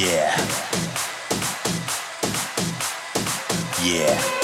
Yeah. Yeah.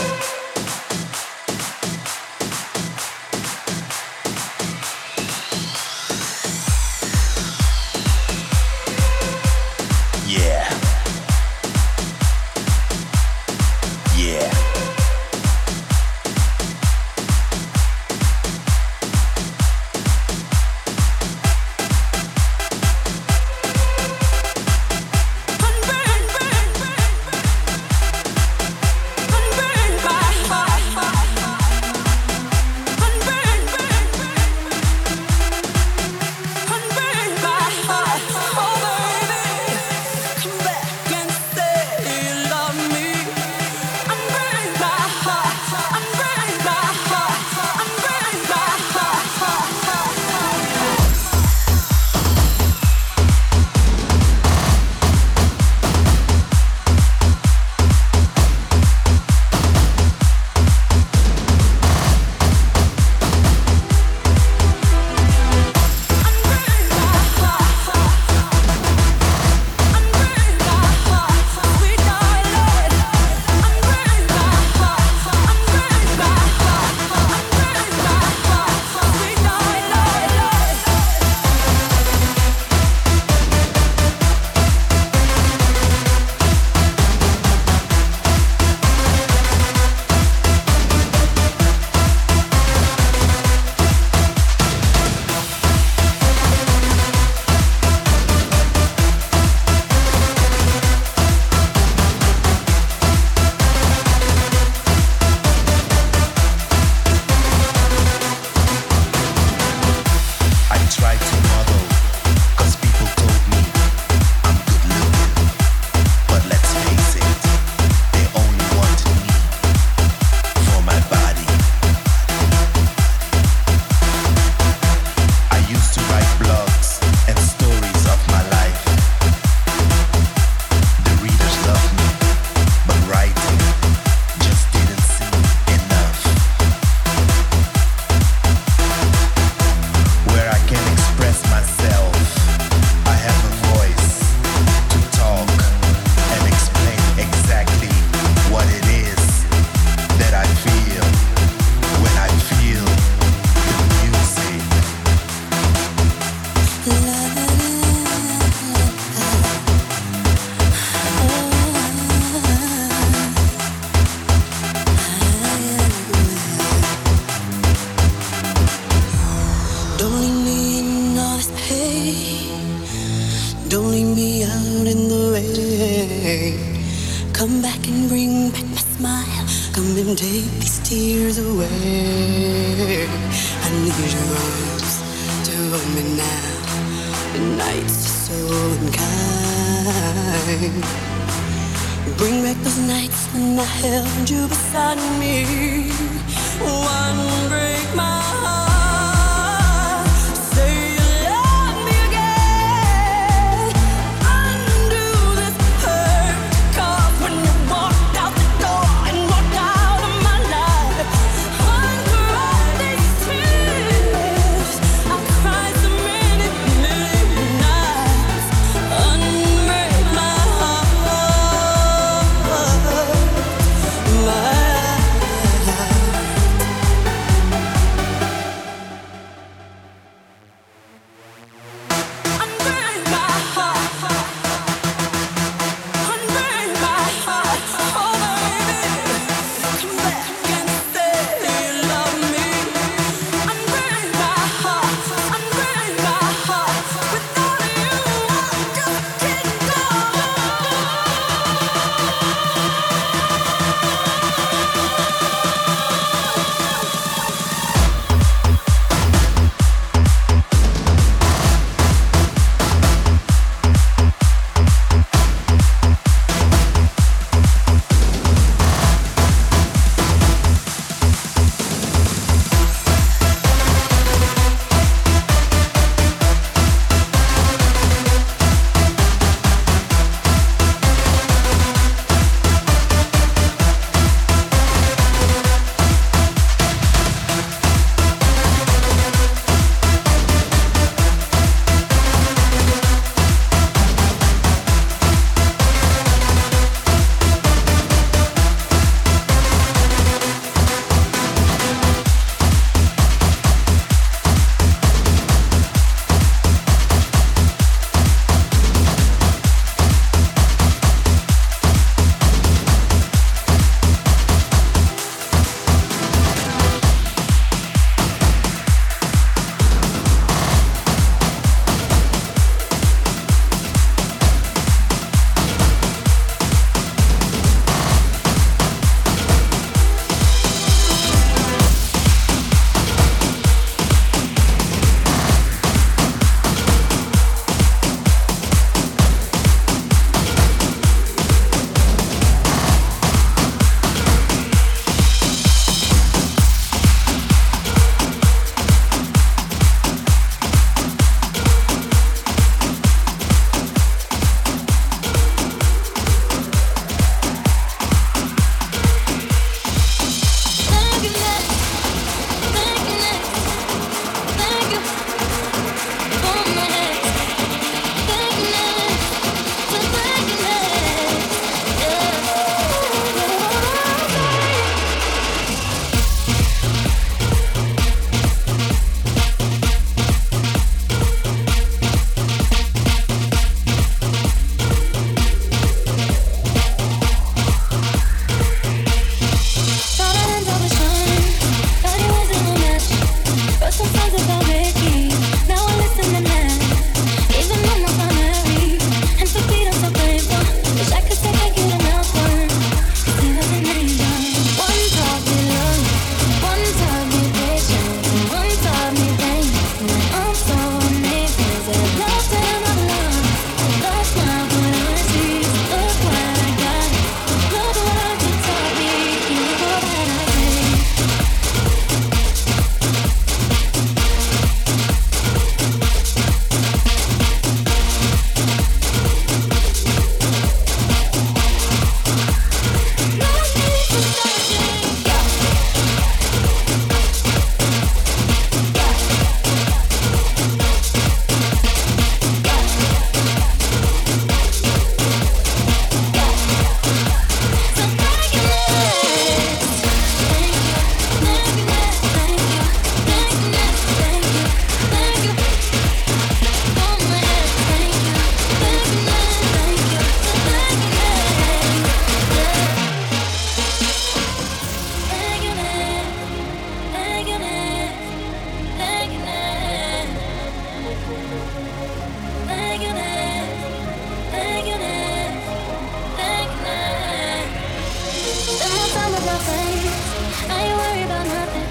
I ain't worried about nothing.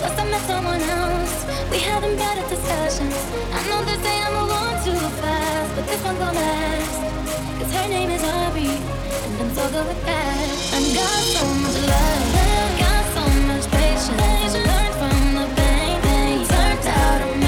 Plus, I met someone else. We having better discussions. I know they say I move on too fast, but this one gon' last. Cause her name is Aubrey, and I'm so good with that. I got so much love, got so much patience. I learned from the pain, turned out amazing.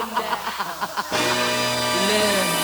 up there. Live.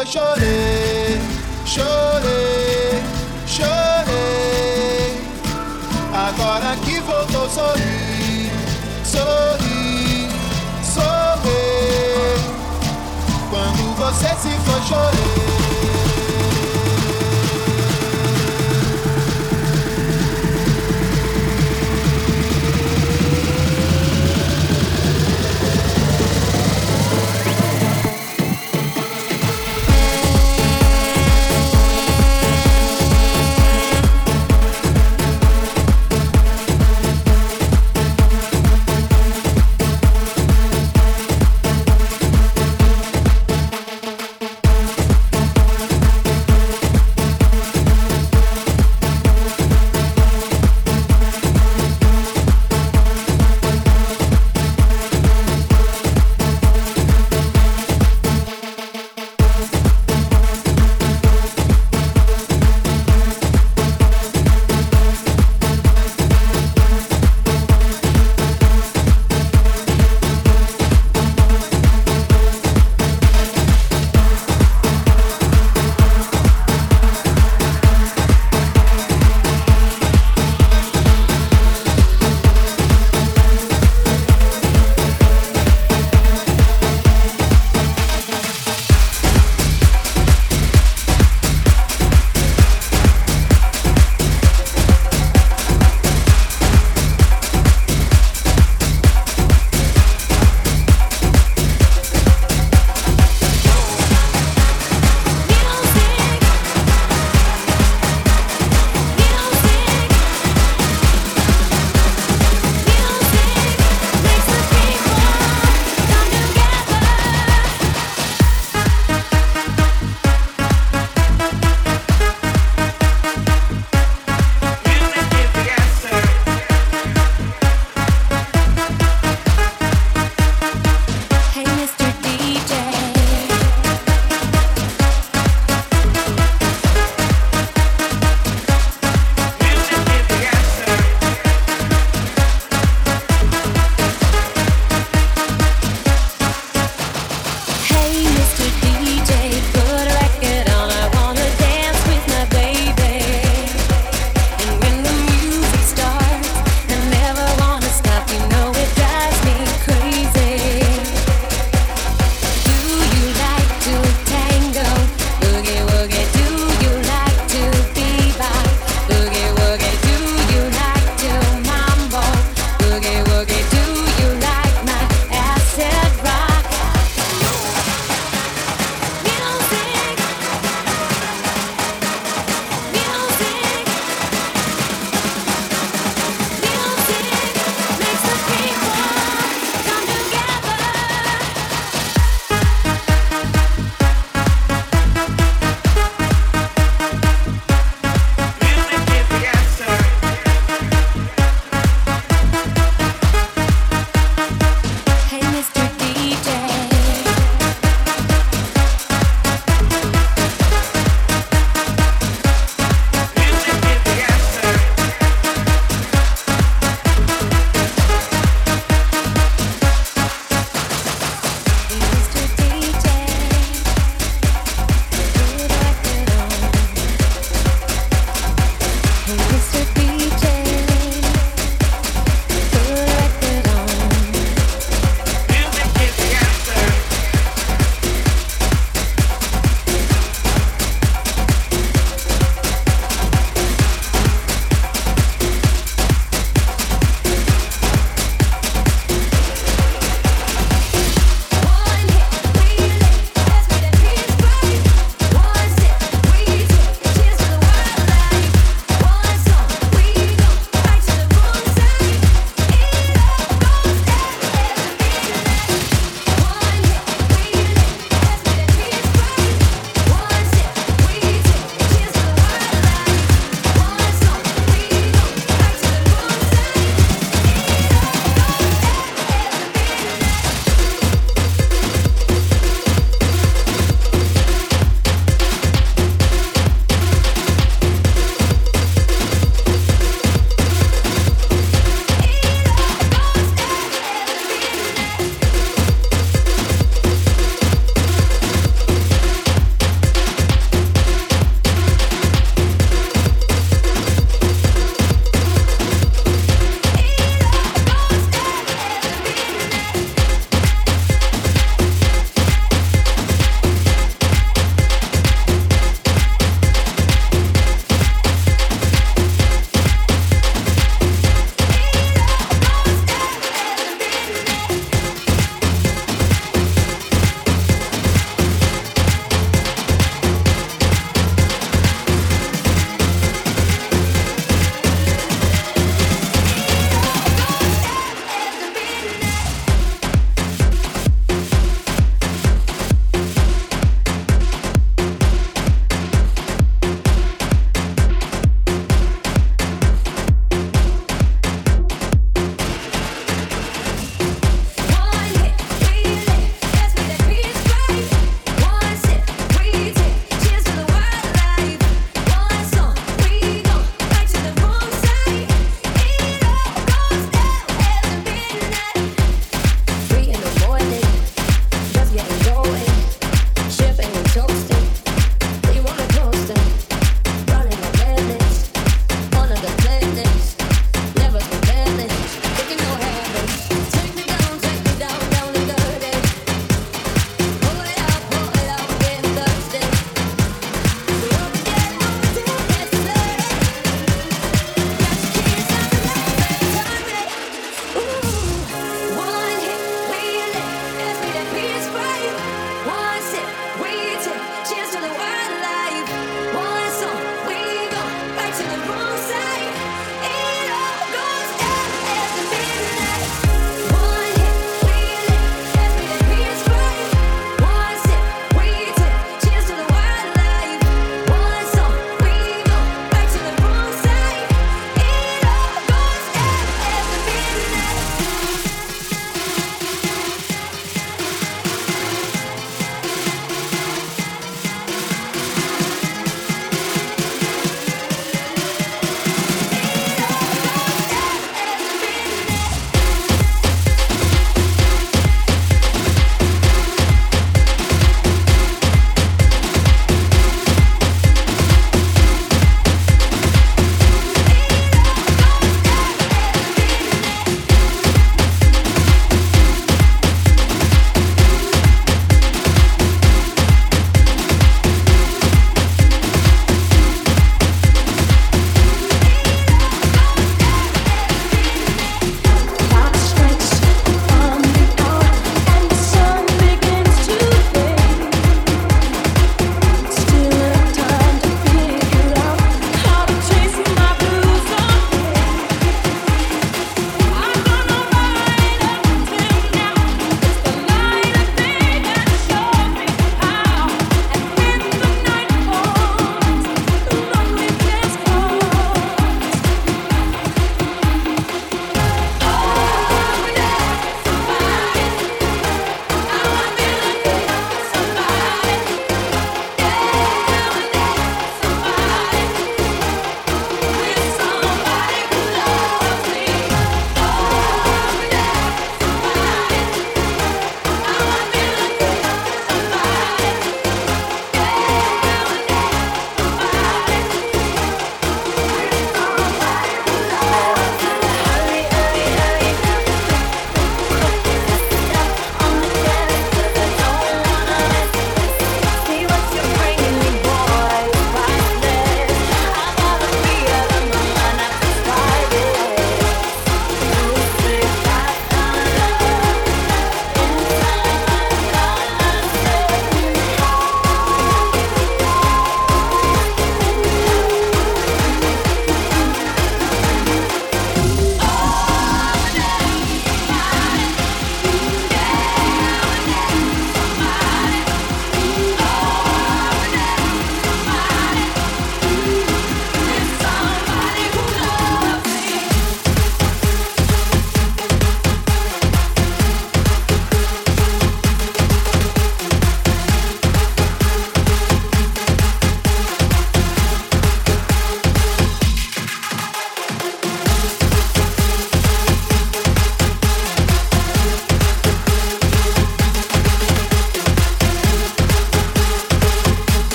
foi chorei, chorei, chorei. Agora que voltou, sorri, sorri, sorri. Quando você se foi, chorei.